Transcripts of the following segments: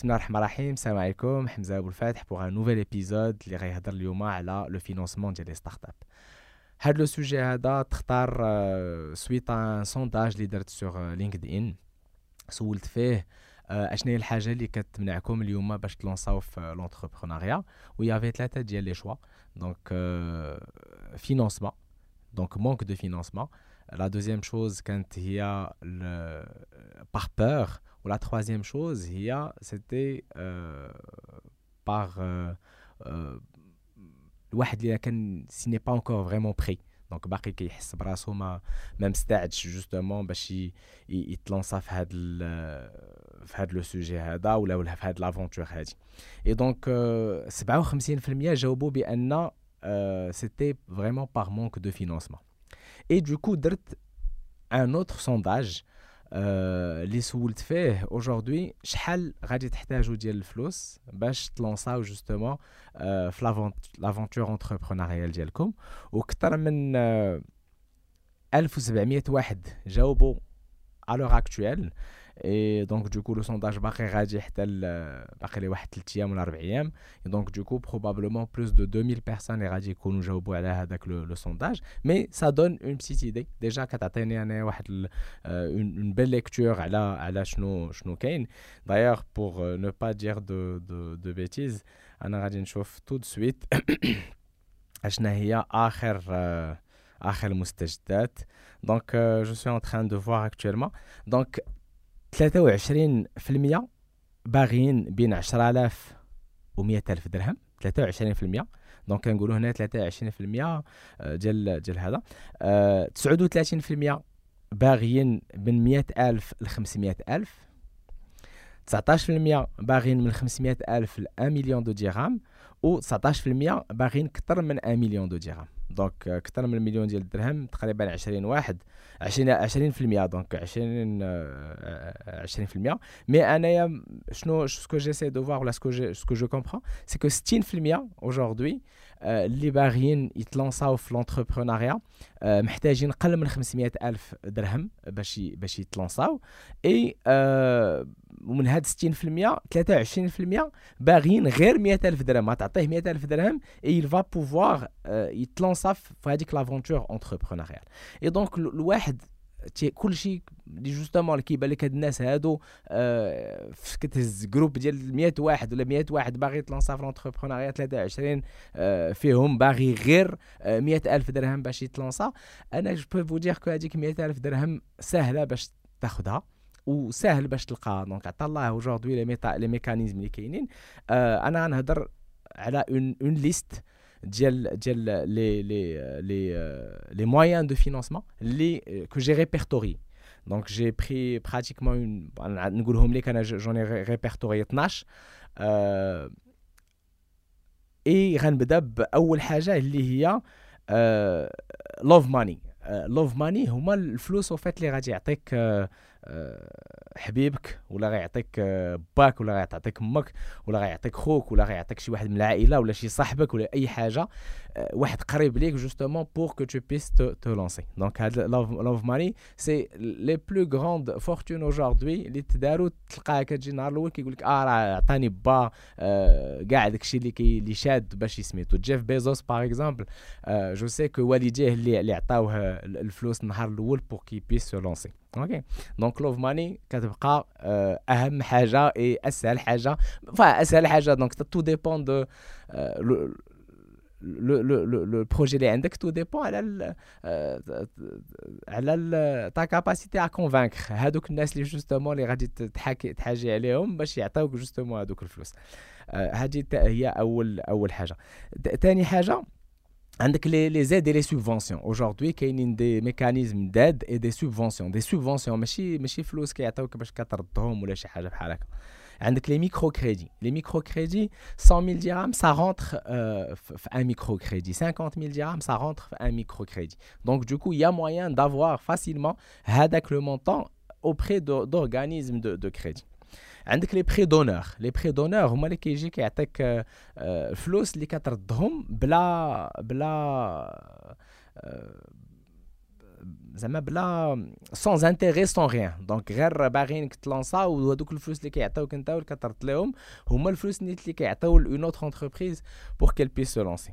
بسم الله الرحمن الرحيم السلام عليكم حمزه ابو الفاتح بوغ ان نوفيل ايبيزود اللي غيهضر اليوم على لو فينونسمون ديال لي ستارت اب هاد لو سوجي هذا تختار سويت ان سونداج اللي درت سوغ لينكد ان سولت فيه اشنو هي الحاجه اللي كتمنعكم اليوم باش تلونساو في لونتربرونيا ويافي ثلاثه ديال لي شوا دونك فينونسمون دونك مونك دو فينونسمون La deuxième chose, quand il y a le, par peur, ou la troisième chose, il y a, c'était euh, par euh, euh, s'il n'est pas encore vraiment prêt. Donc, باقي كيحس براسو ما ما مستعدش جوستومون باش يتلونسا في هذا في هذا لو سوجي هذا ولا ولا في هذا لافونتور هذه اي دونك 57% جاوبوا بان سيتي فريمون بار مونك دو فينونسمون et du coup, un autre sondage اللي سولت فيه aujourd'hui شحال غادي تحتاجوا ديال الفلوس باش تلونساو جوستومون في لافونتور انتربرونيال ديالكم وكثر من 1700 واحد جاوبوا à l'heure actuelle et donc du coup le sondage باقي غادي حتى باقي لي واحد 3 ايام ولا 4 ايام et donc du coup probablement plus de 2000 personnes اللي غادي يكونوا جاوبوا على هذاك لو sondage mais ça donne une petite idée déjà كتعطيني انا واحد une belle lecture على على شنو شنو كاين d'ailleurs pour ne pas dire de de de bêtises انا غادي نشوف tout de suite اشنا هي اخر اخر المستجدات دونك جو سوي ان تران دو فوار اكtuellement دونك 23% باغيين بين 10000 و 100000 درهم. 23% دونك كنقولوا هنا 23% ديال ديال هذا. 39% باغيين من 100000 ل 500000 19% باغيين من 500000 ل 1 مليون دو درهم و 19% باغيين أكثر من 1 مليون دو درهم دونك أكثر من مليون ديال الدرهم تقريبا 20 واحد 20 20% دونك 20 20% مي أنايا شنو سكو جيسي دو فوار ولا سكو سكو جو كومبرون سي كو 60% اوجوردي اللي باغيين يتلونساو في لونتربرونيا محتاجين قل من 500 ألف درهم باش باش يتلونساو إي ومن هاد 60% 23% باغيين غير 100 ألف درهم. تعطيه 100 ألف درهم إي va pouvoir يتلونسا في هذيك لافونتور انتربرونيال إي دونك الواحد كل شيء اللي جوستومون اللي كيبان لك هاد الناس هادو آه كتهز جروب ديال 100 واحد ولا 100 واحد باغي يتلونسا في لونتربرونيا 23 آه فيهم باغي غير آه 100 ألف درهم باش يتلونسا أنا جو بو دير كو هذيك 100 ألف درهم سهله باش تاخذها وسهل باش تلقاها. دونك عطا الله اوجوردي لي ميكانيزم اللي كاينين. آه أنا غنهضر على اون اون ليست ديال ديال لي لي لي لي مويان دو فينانسمون اللي كو جي ريبرتوري دونك جي بري براتيكمون نقولهم لك انا جوني ريبرتوري 12 اي غنبدا باول حاجه اللي هي لوف ماني لوف ماني هما الفلوس وفات اللي غادي يعطيك حبيبك ولا غيعطيك باك ولا غيعطيك أمك ولا غيعطيك خوك ولا غيعطيك شي واحد من العائلة ولا شي صاحبك ولا أي حاجة واحد قريب ليك جوستومون بور كو تو بيس تو لونسي دونك هاد لوف ماني سي لي بلو غروند فورتون اوجوردي اللي تداروا تلقاها كتجي النهار الأول كيقول لك آه راه عطاني با كاع داكشي اللي كي اللي شاد باش سميتو جيف بيزوس باغ اكزومبل جو سي كو والديه اللي اللي عطاوه الفلوس النهار الأول بور كي بيس سو لونسي أوكي دونك لوف ماني كتبقى أهم حاجة إي أسهل حاجة. أسهل حاجة. دونك تو ديبون دو لو لو لو بروجي اللي عندك. تو ديبون على ال على تا كاباسيتي ا كونفانكر هادوك الناس اللي جوستومون اللي غادي تحاكي تحاجي عليهم باش يعطيوك جوستومون هادوك الفلوس. هذه هي أول أول حاجة. ثاني حاجة عندك لي لي زيد اي لي سوبفونسيون اوجوردي كاينين دي ميكانيزم داد اي دي سوبفونسيون دي سوبفونسيون ماشي ماشي فلوس كيعطيوك باش كتردهم ولا شي حاجه بحال هكا عندك لي ميكرو كريدي لي ميكرو كريدي 100000 درهم سا رونتر في ان ميكرو كريدي 50000 درهم سا رونتر في ان ميكرو كريدي دونك du coup il y a moyen d'avoir facilement هذاك لو مونطون auprès d'organismes de, de crédit عندك لي بري دونور لي بري دونور هما اللي كيجي كيعطيك فلوس اللي كتردهم بلا بلا زعما بلا سون انتيغي سون ريان دونك غير باغيينك تلونسا وهذوك الفلوس اللي كيعطيوك انت واللي كترد لهم هما الفلوس اللي كيعطيو اون اوتر انتربريز بور كيل بيس سو لونسي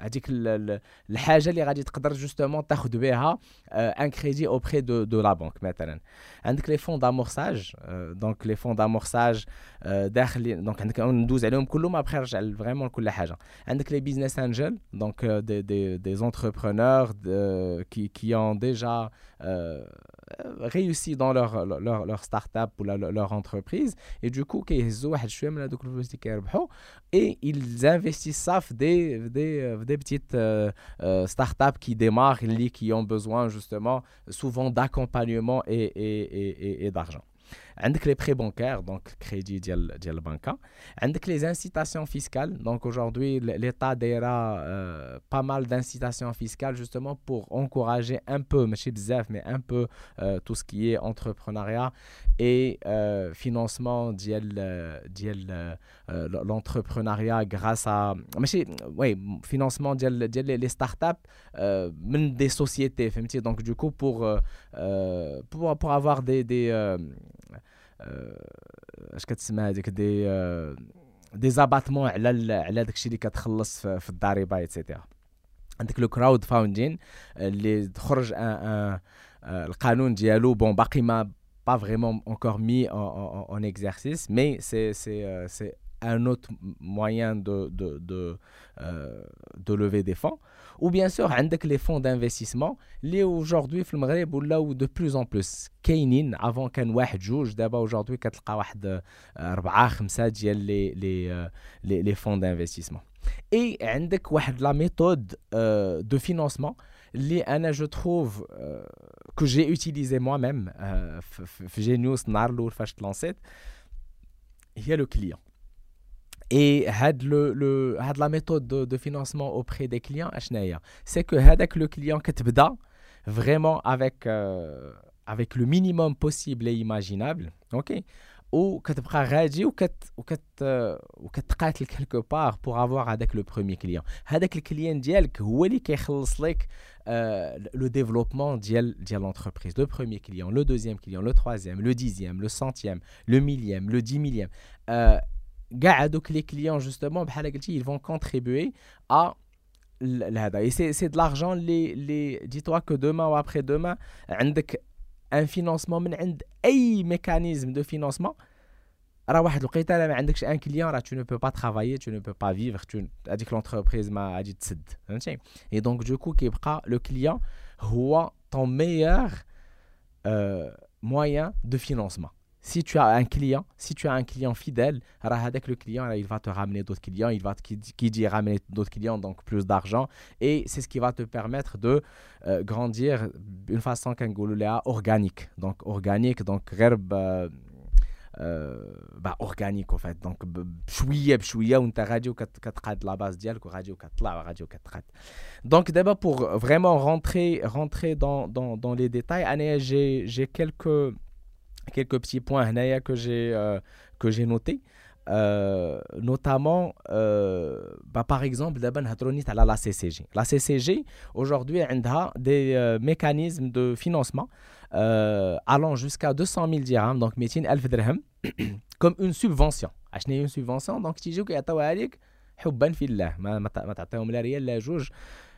هذيك الحاجه اللي غادي تقدر جوستومون تاخذ بها ان كريدي اوبري دو دو لا بانك مثلا عندك لي فون دامورساج دونك لي فون دامورساج داخل دونك عندك ندوز عليهم كلهم ابخي نرجع فريمون لكل حاجه عندك لي بيزنس انجل دونك دي دي دي زونتربرونور كي كي اون ديجا réussi dans leur, leur, leur start-up ou leur, leur entreprise. Et du coup et ils investissent ça des, des, des petites euh, euh, start-up qui démarrent qui ont besoin justement souvent d'accompagnement et, et, et, et d'argent عندك les prêts bancaires donc crédit ديال ديال البنكه عندك les incitations fiscales donc aujourd'hui l'état a euh, pas mal d'incitations fiscales justement pour encourager un peu ماشي بزاف mais un peu euh, tout ce qui est entrepreneuriat et euh, financement ديال ديال l'entrepreneuriat grâce à ماشي oui financement ديال ديال les startups من des sociétés فهمتي donc du coup pour pour pour avoir des des اش كتسمى هذيك دي دي زاباتمون على على داكشي اللي كتخلص في الضريبه ايتترا عندك لو كراود فاوندين اللي خرج ان ان القانون ديالو بون باقي ما pas vraiment encore mis en, en, en exercice, mais c'est un autre moyen de, de, de, euh, de lever des fonds. Ou bien sûr, avec les fonds d'investissement, les aujourd'hui, là où de plus en plus, كاينين avant كان واحد جوج دابا aujourd'hui كتلقى واحد أربعة خمسة ديال لي لي لي لي فون d'investissement. Et عندك واحد la méthode euh, de financement اللي انا جو تروف que j'ai utilisé moi-même في Genius النهار الاول فاش تلانسيت هي le client et le, le, la méthode de, financement auprès des clients, c'est que avec le client qui vraiment avec, euh, avec le minimum possible et imaginable, ok وكتبقى غادي وكت وكت وكتقاتل quelque part pour avoir avec le premier client هذاك الكليان ديالك هو اللي كيخلص لك le développement ديال ديال l'entreprise le premier client le deuxième client le troisième le dixième le centième le millième le dix millième euh, donc les clients justement ils vont contribuer à et c'est de l'argent les les dis-toi que demain ou après-demain un financement من un mécanisme de financement alors واحد الوقيته لا ما عندكش un client là tu ne peux pas travailler tu ne peux pas vivre tu هذيك l'entreprise ما غادي تسد فهمتي et donc du coup كيبقى le client هو ton meilleur euh, moyen de financement si tu as un client, si tu as un client fidèle, avec le client, il va te ramener d'autres clients, il va qui, dit ramener d'autres clients, donc plus d'argent, et c'est ce qui va te permettre de euh, grandir d'une façon organique. Donc organique, donc euh, bah, organique en fait. Donc بشويه بشويه وانت غادي وكتقاد لا باز ديالك وغادي وكتطلع وغادي وكتقاد. Donc d'abord pour vraiment rentrer rentrer dans dans dans les détails, j'ai j'ai quelques quelques petits points que j'ai euh, que j'ai notés. Euh, notamment, euh, bah, par exemple, à la CCG. La CCG, aujourd'hui, a des mécanismes de financement allant jusqu'à 200 000 dirhams, donc 200 dirhams, comme une subvention. Acheter une subvention, donc tu dis que tu حبا في الله ما ما تعطيهم لا ريال لا جوج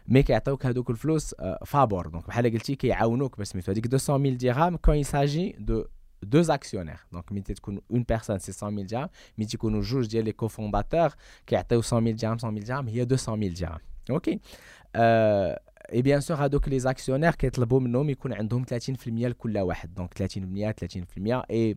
مي كيعطيوك هذوك الفلوس فابور دونك بحال قلتي كيعاونوك باش سميتو هذيك 200 000 درهم كون يساجي دو deux actionnaires. Donc, une personne, c'est 100 000 dirhams. Mais tu connais juge les cofondateurs qui a 100 000 dirhams, 100 000 dirhams, il y a 200 000 dirhams. OK euh, et bien sûr, donc les actionnaires qui ont منهم يكون عندهم 30% لكل واحد. Donc 30% 30% et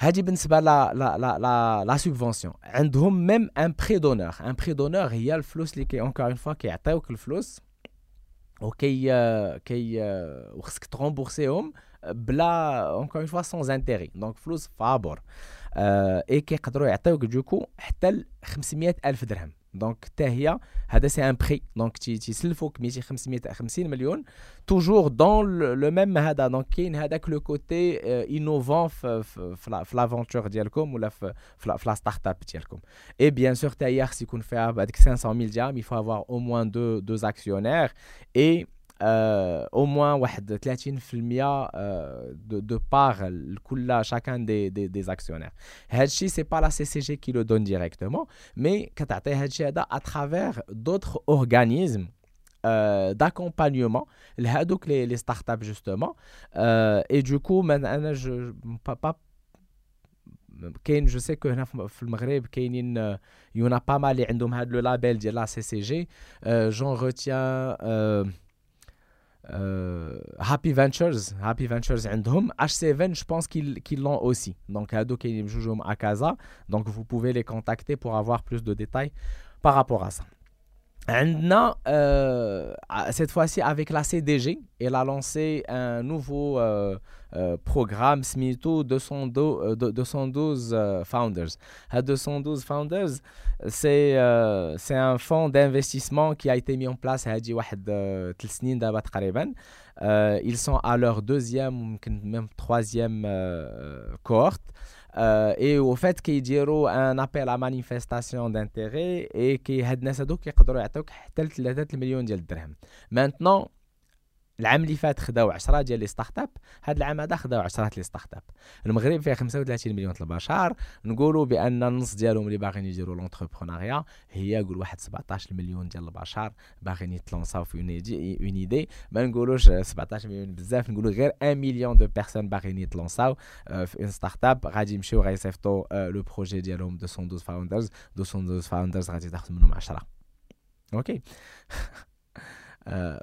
هذه بالنسبة لا لا لا لا لا سوبفونسيون. عندهم ميم ان بري دونور ان بري دونور هي الفلوس اللي كي اونكور اون فوا كيعطيوك الفلوس وكي كي وخصك ترومبورسيهم بلا اونكور اون فوا سون انتيري دونك فلوس فابور. اي كيقدروا يعطيوك دوكو حتى 500 ألف درهم. دونك حتى هي هذا سي ان بري دونك تيسلفوك 200 550 مليون توجور دون لو ميم هذا دونك كاين هذاك لو كوتي انوفون في لافونتور ديالكم ولا في في لا ستارت اب ديالكم اي بيان سور حتى هي خص يكون فيها هذيك 500 000 درهم يفو افوار او موان دو دو اكسيونير اي au moins 30% de, de part chacun des, des, des actionnaires. Ce n'est pas la CCG qui le donne directement, mais à travers d'autres organismes euh, d'accompagnement les, les startups justement euh, et du coup maintenant je pas, pas je sais que في المغرب كاينين il y en a pas mal qui ont le label de la CCG euh, j'en retiens euh, Happy Ventures, Happy Ventures عندهم H7 je pense qu'ils qu'ils l'ont aussi donc هادو كاينين بجوجهم à Casa donc vous pouvez les contacter pour avoir plus de détails par rapport à ça عندنا euh, cette fois-ci avec la CDG elle a lancé un nouveau euh, euh, programme SMITO 212, 212 Founders. 212 Founders, c'est c'est un fonds d'investissement qui a été mis en place il y a ils sont à leur deuxième, même troisième cohorte. Euh, et au fait qu'ils يديروا un appel à manifestation d'intérêt et كي هاد الناس هذوك يقدروا يعطوك حتى 3 مليون ديال الدرهم maintenant العام اللي فات خداو 10 ديال لي ستارت أب هذا العام هذا خداو 10 لي ستارت أب. المغرب فيها 35 مليون البشر. نقولوا بأن النص ديالهم اللي باغيين يديروا لونتربرونيا هي قول واحد 17 مليون ديال البشر باغيين يتلونساو في اون ايدي ما نقولوش 17 مليون بزاف نقولوا غير 1 مليون دو بيرسون باغيين يتلونساو في اون ستارت اب غادي يمشيو غيصيفطوا لو بروجي ديالهم 212 فاوندرز 212 فاوندرز غادي تاخذ منهم 10 أوكي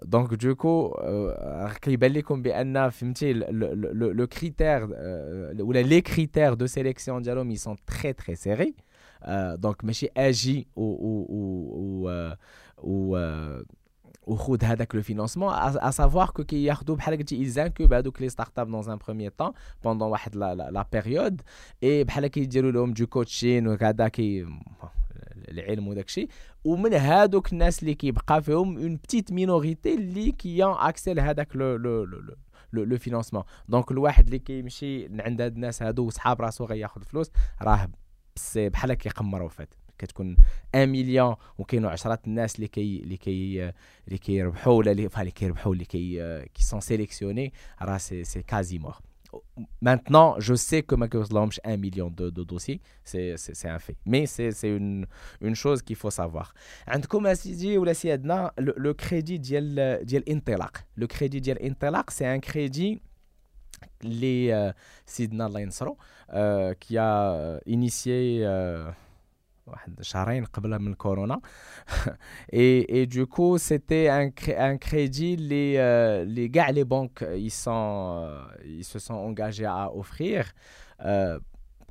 دونك دوكو كيبان لكم بان فهمتي لو كريتير ولا لي كريتير دو سيليكسيون ديالهم ils sont très très serrés دونك ماشي اجي و و و وخذ هذاك لو فينانسمون ا سافوار كو كياخذوا بحال قلتي ils incubent هذوك لي ستارت اب dans un premier temps pendant واحد لا بيريود اي بحال كيديروا لهم دو كوتشين وكذا كي العلم وداك الشيء. ومن هادوك الناس اللي كيبقى فيهم اون بتيت مينوريتي اللي كيان اكسي لهذاك لو لو لو لو فينانسمون دونك الواحد اللي كيمشي عند هاد الناس هادو وصحاب راسو غياخذ فلوس راه بحال كيقمروا فات. كتكون 1 مليون وكاينوا عشرات الناس اللي كي اللي كي اللي كيربحوا ولا اللي كيربحوا اللي كي كي سون سيليكسيوني راه سي سي كازي مور Maintenant, je sais que Microsoft launch un million de, de dossiers, c'est un fait. Mais c'est une, une chose qu'il faut savoir. عندكم اسيدي ولا سيادنا le crédit ديال ديال انطلاق. Le crédit ديال انطلاق c'est un crédit les سيدنا الله ينصرو qui a initié واحد شهرين قبل من كورونا et, et du coup c'était un, un crédit les les gars les banques ils sont ils se sont engagés à offrir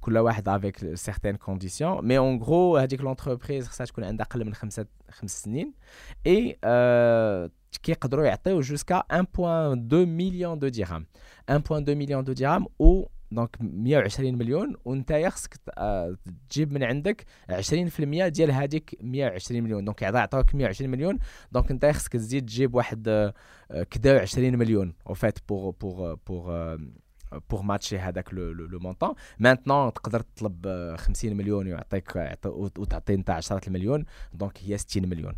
كل واحد avec certaines conditions mais en gros هذيك l'entreprise خصها تكون عندها اقل من خمسة خمس سنين et كيقدروا يعطيو jusqu'à 1.2 million de dirhams 1.2 million de dirhams ou دونك 120 مليون وانت خصك تجيب من عندك 20% ديال هذيك 120 مليون. دونك يعطيوك 120 مليون دونك انت خصك تزيد تجيب واحد كدا 20 مليون أو فات بور بور بور بور ماتشي هذاك لو مونطون مانتنون تقدر تطلب 50 مليون ويعطيك وتعطي أنت 10 المليون دونك هي 60 مليون.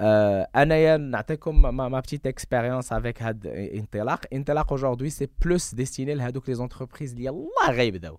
آه انايا نعطيكم ما بتيت اكسبيريونس افيك هاد انطلاق انطلاق اجوردي سي بلوس ديستيني لهذوك لي زونتربريز اللي يلاه غيبداو.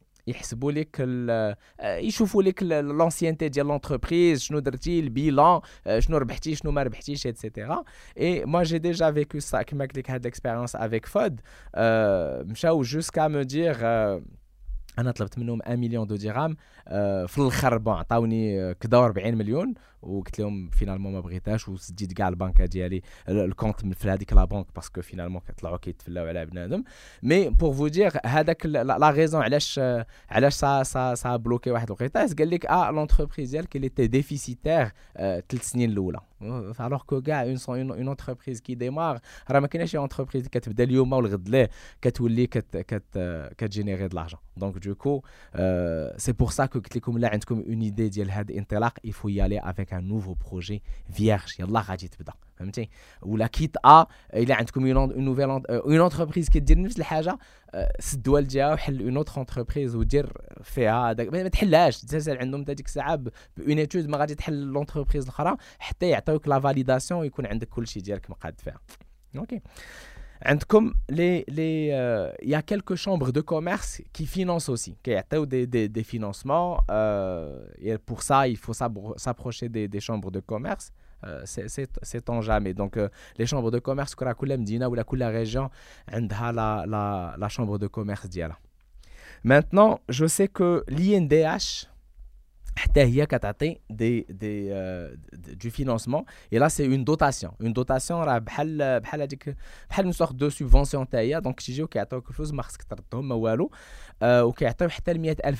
يحسبوا لك يشوفوا لك لونسيانتي ديال لونتربريز شنو درتي البيلان شنو ربحتي شنو ما ربحتيش ايتترا اي moi j'ai déjà vécu ça كما قلت لك هاد الاكسبيريونس افيك فود مشاو جوسكا مو دير أنا طلبت منهم 1 مليون دو درهم في الآخر بون عطاوني كدا 40 مليون وقلت لهم فينالمون ما بغيتهاش وسديت كاع البنكه ديالي الكونت في هذيك لا بنك باسكو فينالمون كيطلعوا كيتفلاو على بنادم. مي بور فو دير هذاك لا ريزون علاش علاش سا سا سا بلوكي واحد الوقيته قال لك آه لونتربريز ديالك اللي تي ديفيسيتير ثلاث سنين الأولى. الوغ كو كاع اون اون انتربريز كي ديمار راه ما كايناش انتربريز كتبدا اليوم والغد ليه كتولي كت كت كتجينيري د لارجون دونك دوكو سي بور سا كو قلت لكم لا عندكم اون ايدي ديال هذا الانطلاق يفو يالي افيك ان نوفو بروجي فيرج يلا غادي تبدا فهمتي ولا كيت ا الا عندكم اون نوفيل اون انتربريز كدير نفس الحاجه سدوا الجهه وحل اون اوتر انتربريز ودير فيها هذاك ما تحلهاش تسال عندهم هذيك الساعه بون ايتود ما غادي تحل لونتربريز الاخرى حتى يعطيوك لا فاليداسيون ويكون عندك كل شيء ديالك مقاد فيها اوكي عندكم لي لي يا كيلكو شامبر دو كوميرس كي فينونس اوسي كيعطيو دي دي دي فينونسمون بور سا il faut s'approcher des des chambres de commerce Euh, sait-on jamais. Donc, euh, les chambres de commerce, que la Medina ou la la région, a la, la, chambre de commerce d'Yala. Maintenant, je sais que l'INDH, des, des, euh, du financement. Et là, c'est une dotation. Une dotation, c'est une sorte de subvention. Donc, si j'ai quelque chose, je vais vous dire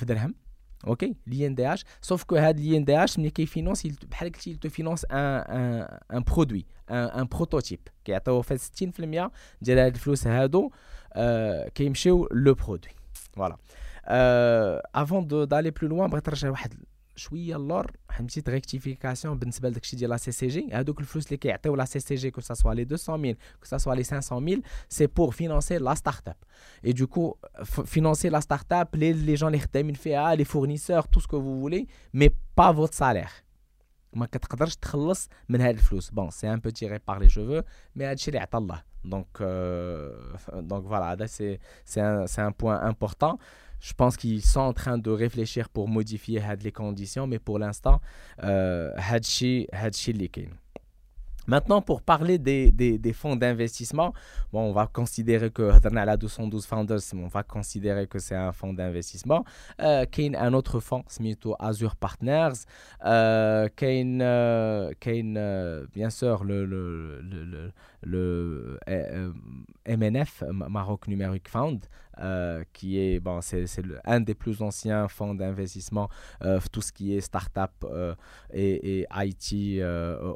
que أوكي لي ان دي اش سوف كو هاد لي ان دي اش ملي كيفينونس بحال قلتي تو فينونس ان ان ان برودوي ان بروتوتيب كيعطيو فيه 60% ديال هاد الفلوس هادو كيمشيو لو برودوي فوالا افون دالي بلو لوان بغيت نرجع واحد شويه اللور واحد بتيت ريكتيفيكاسيون بالنسبه لداكشي ديال لا سي سي جي هادوك الفلوس اللي كيعطيو لا سي سي جي كو سوا لي 200000 كو سوا لي 500000 سي بور فينانسي لا ستارت اب اي دوكو فينانسي لا ستارت اب لي لي جون اللي خدامين فيها لي فورنيسور تو سكو فو فولي مي با فوت سالير ما كتقدرش تخلص من هاد الفلوس بون سي ان بو تيري بار لي شوفو مي هادشي اللي عطا الله دونك دونك فوالا هذا سي سي ان سي ان بوين امبورطون Je pense qu'ils sont en train de réfléchir pour modifier les conditions, mais pour l'instant, euh, Hadchi, Hadchi Maintenant, pour parler des, fonds d'investissement, bon, on va considérer que la 212 Founders, on va considérer que c'est un fonds d'investissement. Euh, a un autre fonds, Smito Azure Partners. Euh, qu'il y a, euh, bien sûr le, le euh, euh, MNF, Maroc Numeric Fund, euh, qui est, bon, c'est, un des plus anciens fonds d'investissement, tout ce qui est start-up et, et, IT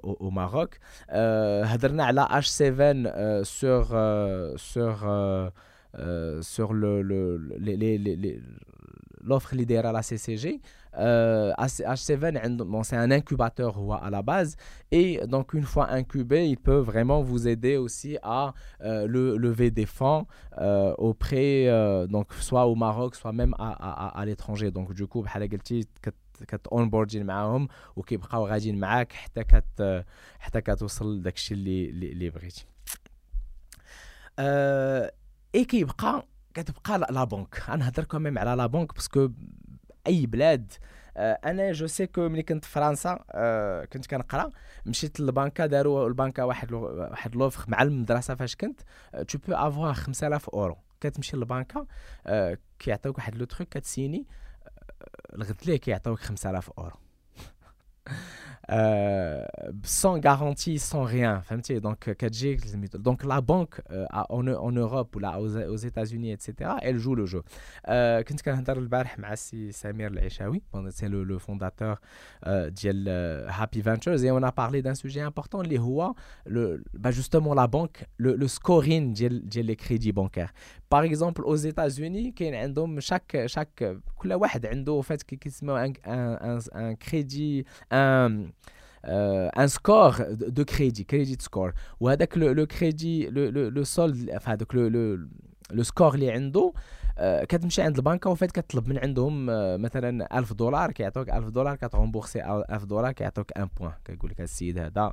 au, Maroc. Euh, la H7 sur, sur, l'offre le, à la CCG. Euh, H7, bon, c'est un incubateur à la base. Et donc, une fois incubé, il peut vraiment vous aider aussi à euh, le, lever des fonds euh, auprès, euh, donc, soit au Maroc, soit même à, à, à l'étranger. Donc, du coup, كتونبوردين معاهم وكيبقاو غاديين معاك حتى كت حتى كتوصل داكشي اللي اللي بغيتي أه اي كيبقى كتبقى لا بنك انا نهضر كوميم على لا بنك باسكو أي بلاد. أنا جو سي كو ملي كنت في فرنسا كنت كنقرأ مشيت للبنكة داروا البنكة واحد واحد لوفر مع المدرسة فاش كنت. تو بو افوار 5000 أورو. كتمشي للبنكة كيعطيوك واحد لو تروك كتسيني الغد ليه كيعطيوك 5000 أورو؟ sans garantie, sans rien. Donc, donc la banque euh, en, Europe ou là, aux, États-Unis, etc., elle joue le jeu. Euh, Samir c'est le, fondateur euh, de Happy Ventures, et on a parlé d'un sujet important, les le, bah justement la banque, le, scoring des crédits bancaires. Par exemple, aux États-Unis, chaque, chaque, un, un, crédit, euh, score. Ou avec le, le crédit, le, le, le solde, enfin le, le, le score اللي عنده كتمشي عند البنكه وفات كتطلب من عندهم مثلا 1000 دولار كيعطوك 1000 دولار كتغومبورسي 1000 دولار كيعطوك 1 بوان كيقول لك السيد هذا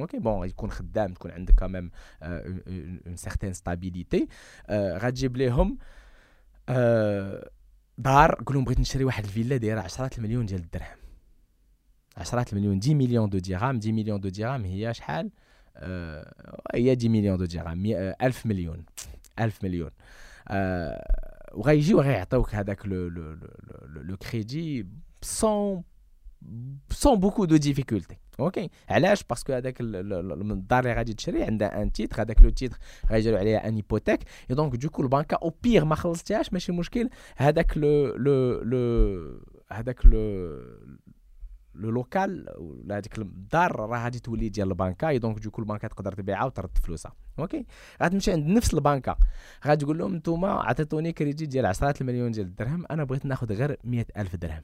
أوكي بون يكون خدام تكون عندك كمان اون سيغتين ستابيليتي غتجيب ليهم دار قول لهم بغيت نشري واحد الفيلا دايرة 10 المليون ديال الدرهم. 10 المليون 10 مليون دو درهم 10 مليون دو درهم هي شحال؟ هي 10 مليون دو درهم 1000 مليون 1000 مليون. وغيجيو غيعطيوك هذاك لو لو لو كريدي سون sans beaucoup de difficultés. أوكي. علاش؟ باسكو هذاك الدار اللي غادي تشري عندها ان تيتر هذاك لو تيتر غيجيو عليها ان هيبوتيك. اي دونك دوكو البنكه أو بيغ ما خلصتيهاش ماشي مشكل. هذاك لو لو لو هذاك لو لو لوكال ولا هذيك الدار راه غادي تولي ديال البنكة. اي دونك دوكو البنكه تقدر تبيعها وترد فلوسها. أوكي. غتمشي عند نفس البنكة. غادي تقول لهم نتوما عطيتوني كريديت ديال 10 المليون ديال الدرهم أنا بغيت ناخذ غير 100000 درهم.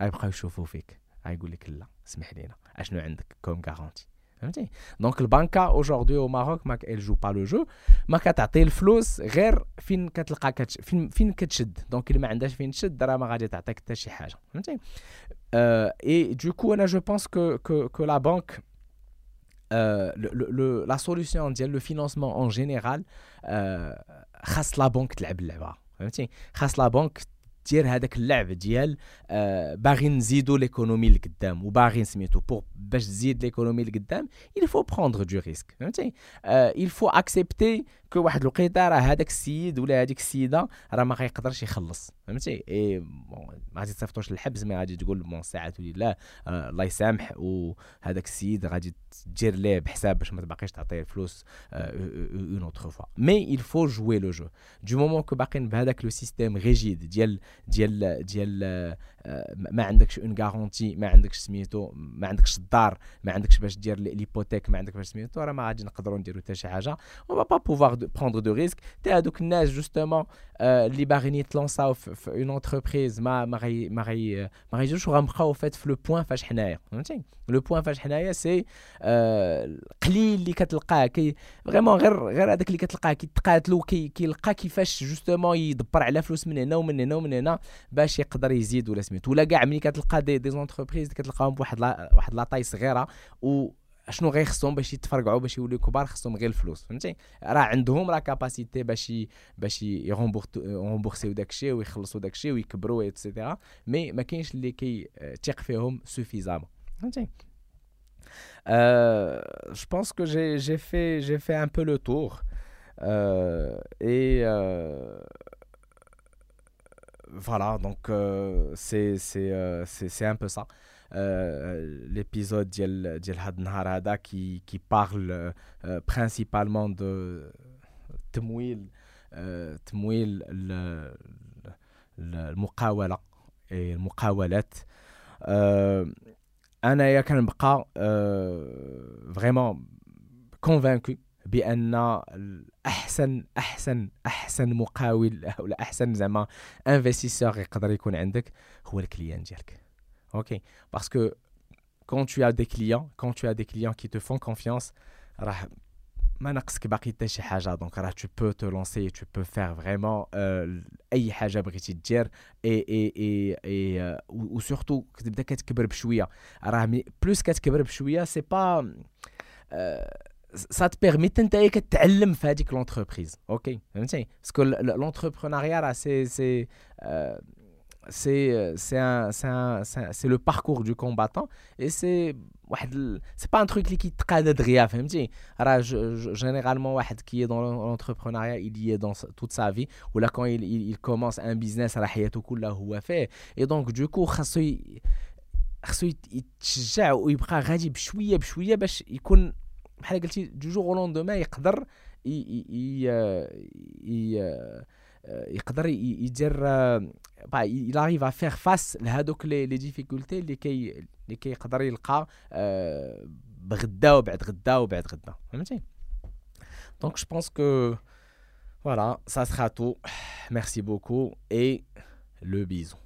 غيبقاو يشوفوا فيك. غيقول لك لا اسمح لينا اشنو عندك كوم غارونتي فهمتي دونك البنكه اوجوردي او ماروك ما ال جو با لو جو ما كتعطي الفلوس غير فين كتلقى كتش فين فين كتشد دونك اللي ما عندهاش فين تشد راه ما غادي تعطيك حتى شي حاجه فهمتي اي دوكو انا جو بونس كو كو كو لا بانك لا سوليسيون ديال لو فينانسمون اون جينيرال خاص لا بانك تلعب اللعبه فهمتي خاص لا بانك دير هذاك اللعب ديال آه باغي نزيدو ليكونومي لقدام وباغي سميتو بور باش تزيد ليكونومي لقدام il faut prendre du risque فهمتي؟ آه il faut accepter كو واحد الوقيته راه هذاك السيد ولا هذيك السيده راه ما غيقدرش يخلص فهمتي؟ إي ما غادي تصيفطوش للحبس ما غادي تقول بون ساعة تولي لا آه الله يسامح وهذاك السيد غادي دير ليه بحساب باش ما تبقيش تعطيه الفلوس اون اوتر فوا مي il faut jouer le jeu. Du moment كو باقيين بهذاك لو سيستيم ريجيد ديال ديال ديال ما عندكش اون غارونتي ما عندكش سميتو ما عندكش الدار ما عندكش باش دير ليبوتيك ما عندكش باش سميتو راه ما غادي نقدروا نديروا حتى شي حاجة. اون با بوفوار بروندر دو ريسك تي هذوك الناس جوستومون اللي باغيين يتلونساو في اون انتربريز ما ما غي ما غي ما غيجوش غنبقاو فات في لو بوين فاش حنايا فهمتي لو بوين فاش حنايا سي قليل اللي كتلقاه كي فريمون غير غير هذاك اللي كتلقاه كيتقاتلو كيلقى كيفاش جوستومون يدبر على فلوس من هنا ومن هنا ومن هنا باش يقدر يزيد ولا سميتو ولا كاع ملي كتلقى دي دي زونتربريز كتلقاهم بواحد لا واحد لاطاي صغيرة و شنو غيخصهم باش يتفرقعوا باش يوليو كبار خصهم غير الفلوس فهمتي؟ راه عندهم لا كاباسيتي باش باش يغومبورسيو داكشي ويخلصوا داكشي ويكبروا ايتترا مي ما كاينش اللي كيتيق فيهم سوفيزامون فهمتي؟ Euh, je pense que j'ai fait, fait un peu le tour. Euh, et euh, voilà, donc euh, c'est euh, un peu ça. Euh, l'épisode ديال ديال هاد النهار هذا qui qui parle principalement de تمويل تمويل المقاولة المقاولات انايا كنبقى فريمون convaincu بان احسن احسن احسن مقاول ولا احسن زعما انفستيسور يقدر يكون عندك هو الكليان ديالك اوكي باسكو quand tu as des clients quand tu as des clients qui te font confiance راه ناقصك باقي حتى شي حاجه دونك راه tu peux te lancer tu peux faire vraiment اي حاجه بغيتي دير اي اي اي اي وسورتو كتبدا كتكبر بشويه راه بلوس كتكبر بشويه سي با ça te permet de كتعلم في هذيك l'entreprise ok فهمتي باسكو l'entrepreneuriat راه سي سي c'est c'est c'est c'est le parcours du combattant et c'est c'est pas un truc qui تقاد دغيا فهمتي راه généralement واحد qui est dans l'entrepreneuriat il y est dans toute sa vie ou là quand il, il, il commence un business راه حياته كلها هو فيه et donc du coup خاصو خاصو يتشجع ويبقى غادي بشويه بشويه باش يكون بحال قلتي دو جور او لوندوما يقدر يقدر يدير il arrive à faire face لهذوك لي ديفيكولتي اللي كي اللي كيقدر يلقى بغدا وبعد غدا وبعد غدا فهمتي دونك جو بونس كو voilà ça sera tout merci beaucoup et le bisou